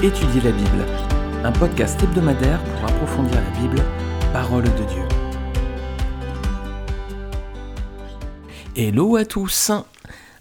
Étudier la Bible, un podcast hebdomadaire pour approfondir la Bible, parole de Dieu. Hello à tous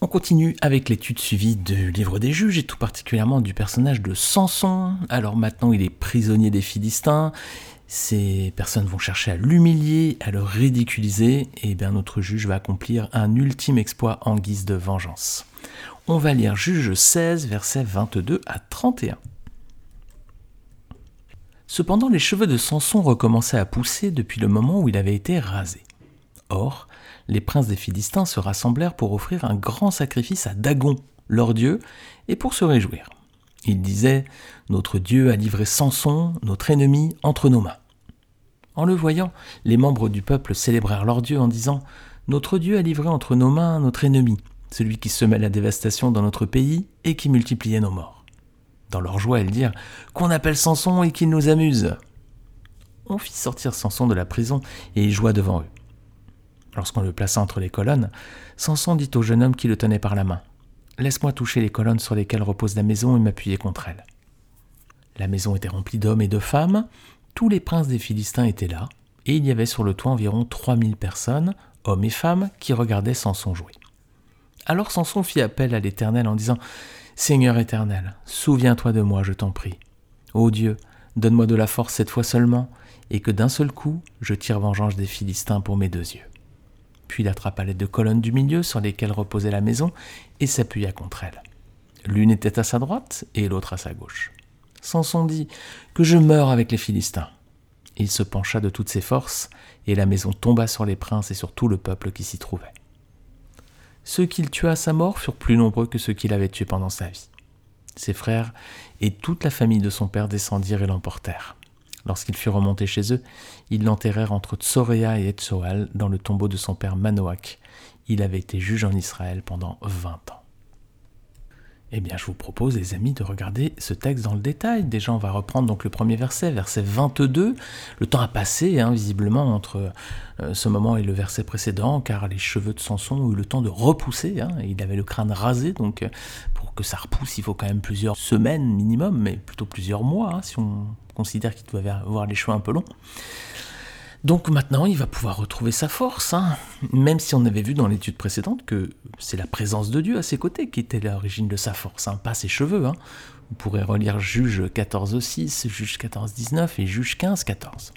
On continue avec l'étude suivie du livre des juges et tout particulièrement du personnage de Samson. Alors maintenant il est prisonnier des Philistins, ces personnes vont chercher à l'humilier, à le ridiculiser, et bien notre juge va accomplir un ultime exploit en guise de vengeance. On va lire Juge 16, versets 22 à 31. Cependant, les cheveux de Samson recommençaient à pousser depuis le moment où il avait été rasé. Or, les princes des Philistins se rassemblèrent pour offrir un grand sacrifice à Dagon, leur dieu, et pour se réjouir. Ils disaient Notre Dieu a livré Samson, notre ennemi, entre nos mains. En le voyant, les membres du peuple célébrèrent leur Dieu en disant Notre Dieu a livré entre nos mains notre ennemi, celui qui semait la dévastation dans notre pays et qui multipliait nos morts. Dans leur joie, ils dirent Qu'on appelle Samson et qu'il nous amuse. On fit sortir Samson de la prison et il joua devant eux. Lorsqu'on le plaça entre les colonnes, Samson dit au jeune homme qui le tenait par la main Laisse-moi toucher les colonnes sur lesquelles repose la maison et m'appuyer contre elles. La maison était remplie d'hommes et de femmes, tous les princes des Philistins étaient là, et il y avait sur le toit environ 3000 personnes, hommes et femmes, qui regardaient Samson jouer. Alors Samson fit appel à l'Éternel en disant Seigneur éternel, souviens-toi de moi, je t'en prie. Ô Dieu, donne-moi de la force cette fois seulement, et que d'un seul coup je tire vengeance des Philistins pour mes deux yeux. Puis il attrapa les deux colonnes du milieu sur lesquelles reposait la maison et s'appuya contre elles. L'une était à sa droite et l'autre à sa gauche. Samson dit Que je meure avec les Philistins. Il se pencha de toutes ses forces, et la maison tomba sur les princes et sur tout le peuple qui s'y trouvait. Ceux qu'il tua à sa mort furent plus nombreux que ceux qu'il avait tués pendant sa vie. Ses frères et toute la famille de son père descendirent et l'emportèrent. Lorsqu'il fut remonté chez eux, ils l'enterrèrent entre Tsoréa et Etsoal dans le tombeau de son père Manoach. Il avait été juge en Israël pendant vingt ans. Eh bien, je vous propose, les amis, de regarder ce texte dans le détail. Déjà, on va reprendre donc le premier verset, verset 22. Le temps a passé, hein, visiblement, entre euh, ce moment et le verset précédent, car les cheveux de Samson ont eu le temps de repousser. Hein. il avait le crâne rasé, donc euh, pour que ça repousse, il faut quand même plusieurs semaines minimum, mais plutôt plusieurs mois, hein, si on considère qu'il doit avoir les cheveux un peu longs. Donc maintenant, il va pouvoir retrouver sa force, hein. même si on avait vu dans l'étude précédente que c'est la présence de Dieu à ses côtés qui était l'origine de sa force, hein, pas ses cheveux. Hein. Vous pourrez relire Juge 14.6, Juge 14.19 et Juge 15.14.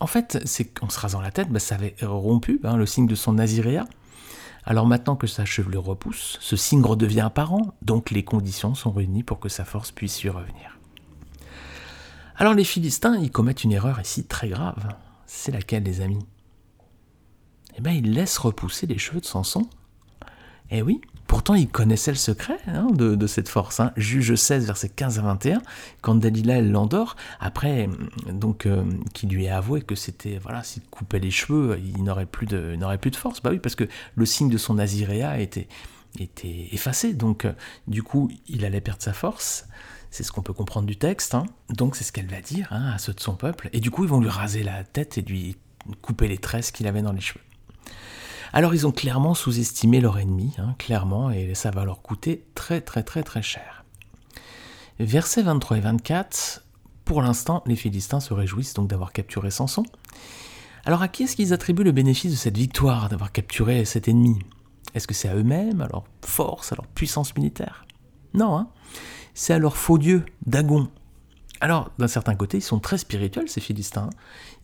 En fait, c'est qu'en se rasant la tête, bah, ça avait rompu le signe de son naziréa. Alors maintenant que sa chevelure repousse, ce signe redevient apparent, donc les conditions sont réunies pour que sa force puisse y revenir. Alors les Philistins, ils commettent une erreur ici très grave. C'est laquelle, les amis? Eh bien, ils laissent repousser les cheveux de Samson. Eh oui, pourtant ils connaissaient le secret hein, de, cette force. Hein. Juge 16, verset 15 à 21, quand Dalila l'endort, après donc euh, qui lui a avoué que c'était voilà s'il coupait les cheveux, il n'aurait plus de plus de force. Bah oui, parce que le signe de son naziréa était était effacé, donc euh, du coup il allait perdre sa force. C'est ce qu'on peut comprendre du texte. Hein. Donc c'est ce qu'elle va dire hein, à ceux de son peuple. Et du coup, ils vont lui raser la tête et lui couper les tresses qu'il avait dans les cheveux. Alors ils ont clairement sous-estimé leur ennemi, hein, clairement, et ça va leur coûter très très très très cher. Versets 23 et 24, pour l'instant, les Philistins se réjouissent donc d'avoir capturé Samson. Alors à qui est-ce qu'ils attribuent le bénéfice de cette victoire, d'avoir capturé cet ennemi? Est-ce que c'est à eux-mêmes, à leur force, à leur puissance militaire Non, hein c'est à leur faux dieu, Dagon. Alors, d'un certain côté, ils sont très spirituels, ces Philistins.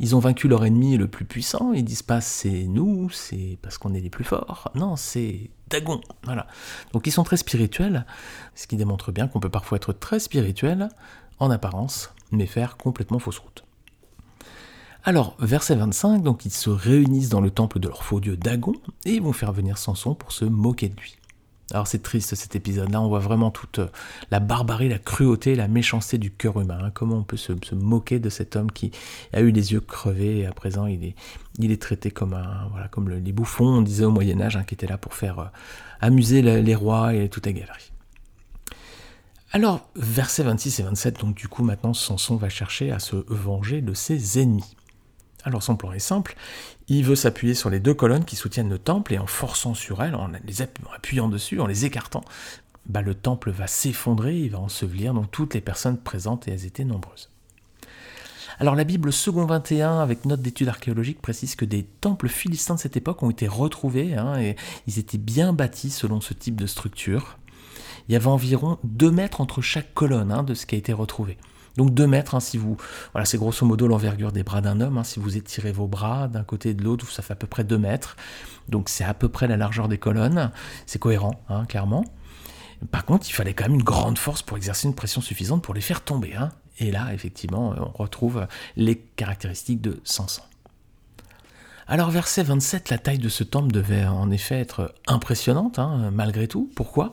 Ils ont vaincu leur ennemi le plus puissant, ils disent pas c'est nous, c'est parce qu'on est les plus forts. Non, c'est Dagon. Voilà. Donc ils sont très spirituels, ce qui démontre bien qu'on peut parfois être très spirituel en apparence, mais faire complètement fausse route. Alors, verset 25, donc ils se réunissent dans le temple de leur faux dieu Dagon et ils vont faire venir Samson pour se moquer de lui. Alors c'est triste cet épisode-là, on voit vraiment toute euh, la barbarie, la cruauté, la méchanceté du cœur humain. Hein. Comment on peut se, moquer de cet homme qui a eu les yeux crevés et à présent il est, il est traité comme, un, voilà, comme les bouffons, on disait au Moyen Âge, hein, qui étaient là pour faire euh, amuser les rois et toute la galerie. Alors, versets 26 et 27, donc du coup maintenant Samson va chercher à se venger de ses ennemis. Alors son plan est simple, il veut s'appuyer sur les deux colonnes qui soutiennent le temple et en forçant sur elles, en les appuyant dessus, en les écartant, bah, le temple va s'effondrer, il va ensevelir donc toutes les personnes présentes et elles étaient nombreuses. Alors la Bible second 21, avec note d'études archéologiques, précise que des temples philistins de cette époque ont été retrouvés, hein, et ils étaient bien bâtis selon ce type de structure. Il y avait environ 2 mètres entre chaque colonne hein, de ce qui a été retrouvé. Donc 2 mètres, hein, si vous. Voilà, c'est grosso modo l'envergure des bras d'un homme. si vous étirez vos bras d'un côté et de l'autre, ça fait à peu près 2 mètres. Donc c'est à peu près la largeur des colonnes. C'est cohérent, clairement. Par contre, il fallait quand même une grande force pour exercer une pression suffisante pour les faire tomber. Et là, effectivement, on retrouve les caractéristiques de Samson. Alors, verset 27, la taille de ce temple devait en effet être impressionnante, hein, malgré tout. Pourquoi?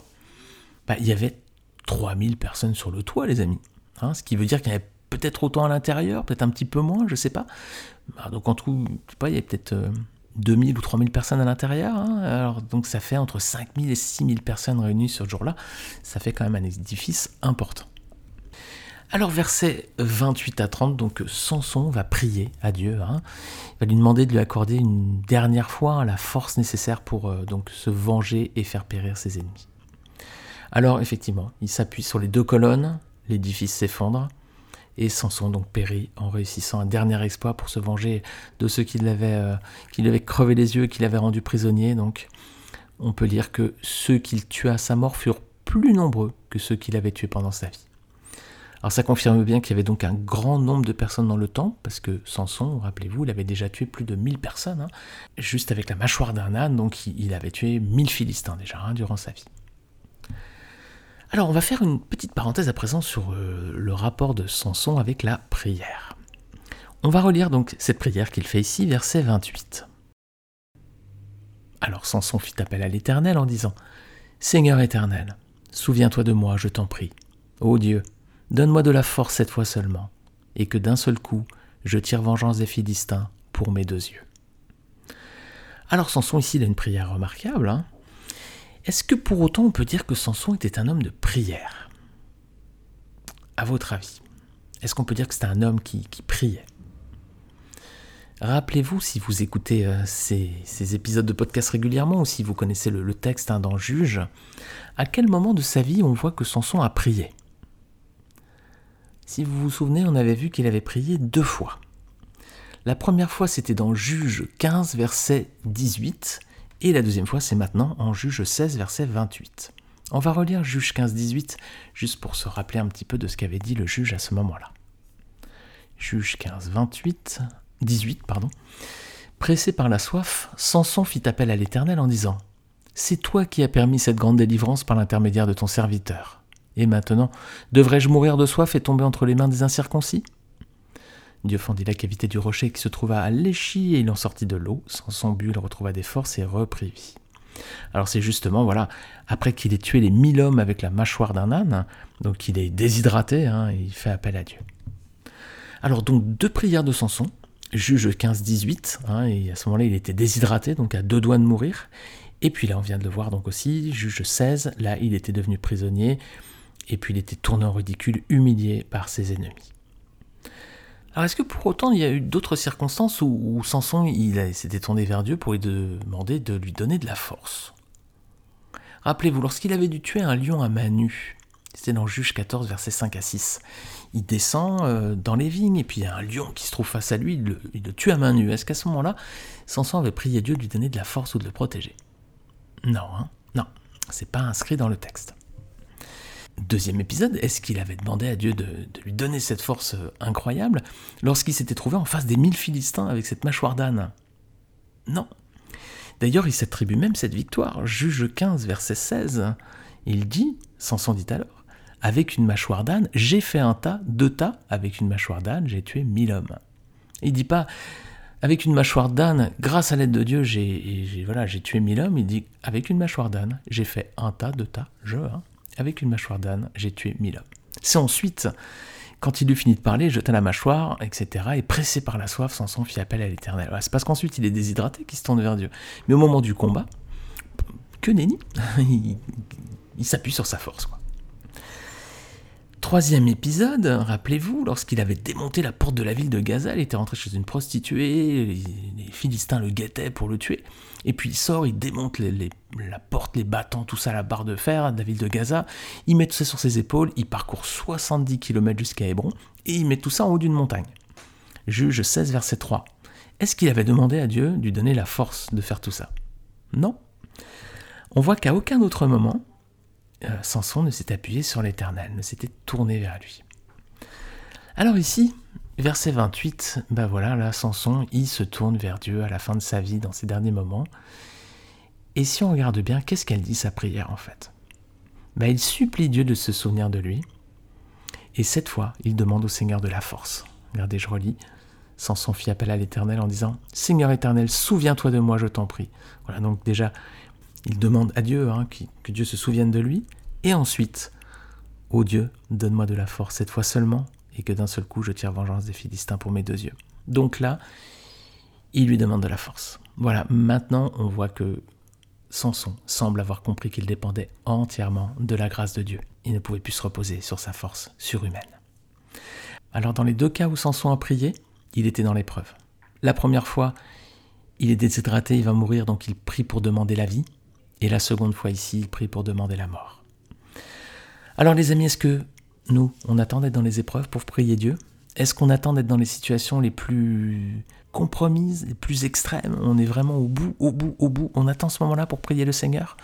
Bah, Il y avait 3000 personnes sur le toit, les amis. Hein, ce qui veut dire qu'il y avait peut-être autant à l'intérieur, peut-être un petit peu moins, je ne sais pas. Bah, donc, en tout, je sais pas, il y avait peut-être 2000 euh, ou 3000 personnes à l'intérieur. Hein. Alors, donc, ça fait entre 5000 et 6000 personnes réunies ce jour-là. Ça fait quand même un édifice important. Alors verset 28 à 30, donc Samson va prier à Dieu, hein. il va lui demander de lui accorder une dernière fois la force nécessaire pour euh, donc se venger et faire périr ses ennemis. Alors effectivement, il s'appuie sur les deux colonnes, l'édifice s'effondre, et Samson donc périt en réussissant un dernier exploit pour se venger de ceux qui l'avaient euh, crevé les yeux, qui l'avaient rendu prisonnier. Donc on peut lire que ceux qu'il tua à sa mort furent plus nombreux que ceux qu'il avait tués pendant sa vie. Alors ça confirme bien qu'il y avait donc un grand nombre de personnes dans le temple, parce que Samson, rappelez-vous, il avait déjà tué plus de 1000 personnes, hein, juste avec la mâchoire d'un âne, donc il avait tué 1000 Philistins déjà hein, durant sa vie. Alors on va faire une petite parenthèse à présent sur euh, le rapport de Samson avec la prière. On va relire donc cette prière qu'il fait ici, verset 28. Alors Samson fit appel à l'Éternel en disant Seigneur éternel, souviens-toi de moi, je t'en prie. Ô Dieu, Donne-moi de la force cette fois seulement, et que d'un seul coup, je tire vengeance des Philistins pour mes deux yeux. Alors Samson ici, a une prière remarquable. Hein. Est-ce que pour autant on peut dire que Samson était un homme de prière? À votre avis, est-ce qu'on peut dire que c'était un homme qui, priait? Rappelez-vous, si vous écoutez euh, ces, épisodes de podcast régulièrement ou si vous connaissez le, texte hein, dans Juge, à quel moment de sa vie on voit que Samson a prié? Si vous vous souvenez, on avait vu qu'il avait prié deux fois. La première fois, c'était dans Juge 15, verset 18, et la deuxième fois, c'est maintenant en Juge 16, verset 28. On va relire Juge 15, 18, juste pour se rappeler un petit peu de ce qu'avait dit le juge à ce moment-là. Juge 15, 28, 18, pardon. Pressé par la soif, Samson fit appel à l'Éternel en disant C'est toi qui as permis cette grande délivrance par l'intermédiaire de ton serviteur. Et maintenant, devrais-je mourir de soif et tomber entre les mains des incirconcis? Dieu fendit la cavité du rocher qui se trouva à l'échi et il en sortit de l'eau. Sans son but, il retrouva des forces et reprit vie. Alors c'est justement, voilà, après qu'il ait tué les mille hommes avec la mâchoire d'un âne, donc il est déshydraté, hein, il fait appel à Dieu. Alors donc deux prières de Samson, juge 15-18, hein, et à ce moment-là il était déshydraté, donc à deux doigts de mourir. Et puis là on vient de le voir donc aussi, juge 16, là il était devenu prisonnier, et puis il était tourné en ridicule, humilié par ses ennemis. Alors est-ce que pour autant il y a eu d'autres circonstances où, Samson il s'était tourné vers Dieu pour lui demander de lui donner de la force? Rappelez-vous, lorsqu'il avait dû tuer un lion à main nue, c'était dans Juge 14, versets 5 à 6, il descend euh, dans les vignes et puis il y a un lion qui se trouve face à lui, il le, il le tue à main nue. Est-ce qu'à ce, moment-là, Samson avait prié Dieu de lui donner de la force ou de le protéger? Non, hein? Non, c'est pas inscrit dans le texte. Deuxième épisode, est-ce qu'il avait demandé à Dieu de, lui donner cette force euh, incroyable lorsqu'il s'était trouvé en face des mille Philistins avec cette mâchoire d'âne? Non. D'ailleurs, il s'attribue même cette victoire. Juge 15, verset 16, il dit, Samson dit alors, avec une mâchoire d'âne, j'ai fait un tas, deux tas, avec une mâchoire d'âne, j'ai tué mille hommes. Il dit pas, avec une mâchoire d'âne, grâce à l'aide de Dieu, j'ai voilà, tué mille hommes. Il dit, avec une mâchoire d'âne, j'ai fait un tas, deux tas, je, hein, avec une mâchoire d'âne, j'ai tué hommes. C'est ensuite, quand il eut fini de parler, jeta la mâchoire, etc. Et pressé par la soif, Samson fit appel à l'Éternel. c'est parce qu'ensuite il est déshydraté qu'il se tourne vers Dieu. Mais au moment du combat, que nenni il, s'appuie sur sa force. Troisième épisode, rappelez-vous, lorsqu'il avait démonté la porte de la ville de Gaza, il était rentré chez une prostituée, les, Philistins le guettaient pour le tuer, et puis il sort, il démonte la porte, les bâtons, tout ça, la barre de fer de la ville de Gaza, il met tout ça sur ses épaules, il parcourt 70 km jusqu'à Hébron, et il met tout ça en haut d'une montagne. Juge 16, verset 3. Est-ce qu'il avait demandé à Dieu de lui donner la force de faire tout ça? Non. On voit qu'à aucun autre moment, Samson ne s'est appuyé sur l'Éternel, ne s'était tourné vers lui. Alors ici, verset 28, ben voilà, là, Samson, il se tourne vers Dieu à la fin de sa vie, dans ses derniers moments. Et si on regarde bien, qu'est-ce qu'elle dit sa prière en fait? Ben, Il supplie Dieu de se souvenir de lui. Et cette fois, il demande au Seigneur de la force. Regardez, je relis. Samson fit appel à l'Éternel en disant Seigneur éternel, souviens-toi de moi, je t'en prie. Voilà, donc déjà, il demande à Dieu hein, que Dieu se souvienne de lui. Et ensuite, Ô Dieu, donne-moi de la force cette fois seulement, et que d'un seul coup je tire vengeance des Philistins pour mes deux yeux. Donc là, il lui demande de la force. Voilà, maintenant on voit que Samson semble avoir compris qu'il dépendait entièrement de la grâce de Dieu. Il ne pouvait plus se reposer sur sa force surhumaine. Alors dans les deux cas où Samson a prié, il était dans l'épreuve. La première fois, il est déshydraté, il va mourir, donc il prie pour demander la vie. Et la seconde fois ici, il prie pour demander la mort. Alors les amis, est-ce que nous, on attend d'être dans les épreuves pour prier Dieu? Est-ce qu'on attend d'être dans les situations les plus compromises, les plus extrêmes? On est vraiment au bout, au bout, au bout. On attend ce moment-là pour prier le Seigneur?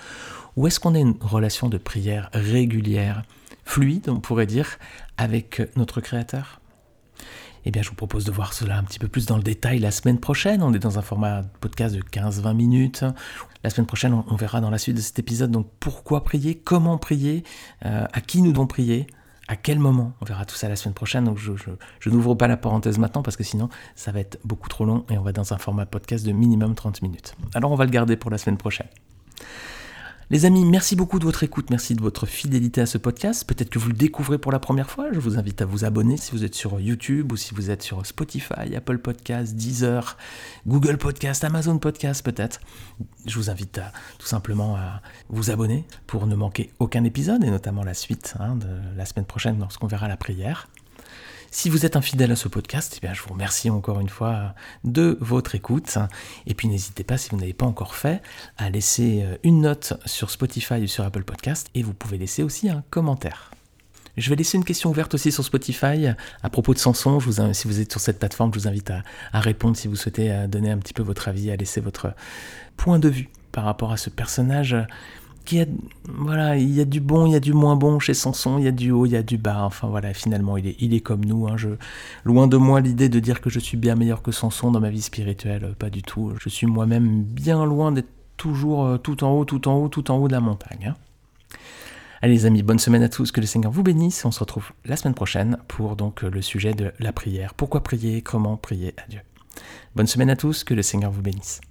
Ou est-ce qu'on a une relation de prière régulière, fluide, on pourrait dire, avec notre Créateur? Eh bien, je vous propose de voir cela un petit peu plus dans le détail la semaine prochaine. On est dans un format podcast de 15-20 minutes. La semaine prochaine, on verra dans la suite de cet épisode donc pourquoi prier, comment prier, euh, à qui nous devons prier, à quel moment. On verra tout ça la semaine prochaine. Je, je n'ouvre pas la parenthèse maintenant parce que sinon, ça va être beaucoup trop long et on va dans un format podcast de minimum 30 minutes. Alors, on va le garder pour la semaine prochaine. Les amis, merci beaucoup de votre écoute, merci de votre fidélité à ce podcast. Peut-être que vous le découvrez pour la première fois. Je vous invite à vous abonner si vous êtes sur YouTube ou si vous êtes sur Spotify, Apple Podcast, Deezer, Google Podcast, Amazon Podcast peut-être. Je vous invite tout simplement à vous abonner pour ne manquer aucun épisode et notamment la suite hein, de la semaine prochaine lorsqu'on verra la prière. Si vous êtes infidèle à ce podcast, eh bien, je vous remercie encore une fois de votre écoute. Et puis n'hésitez pas, si vous n'avez pas encore fait, à laisser euh, une note sur Spotify ou sur Apple Podcast. Et vous pouvez laisser aussi un commentaire. Je vais laisser une question ouverte aussi sur Spotify à propos de Samson. Je vous, si vous êtes sur cette plateforme, je vous invite à, à répondre si vous souhaitez euh, donner un petit peu votre avis, à laisser votre point de vue par rapport à ce personnage voilà, il y a du bon, il y a du moins bon chez Samson, il y a du haut, il y a du bas. Enfin voilà, finalement, il est, il est comme nous. Hein. Loin de moi l'idée de dire que je suis bien meilleur que Samson dans ma vie spirituelle, pas du tout. Je suis moi-même bien loin d'être toujours euh, tout en haut, tout en haut, tout en haut de la montagne. Hein. Allez les amis, bonne semaine à tous, que le Seigneur vous bénisse. On se retrouve la semaine prochaine pour donc le sujet de la prière. Pourquoi prier? Comment prier à Dieu? Bonne semaine à tous, que le Seigneur vous bénisse.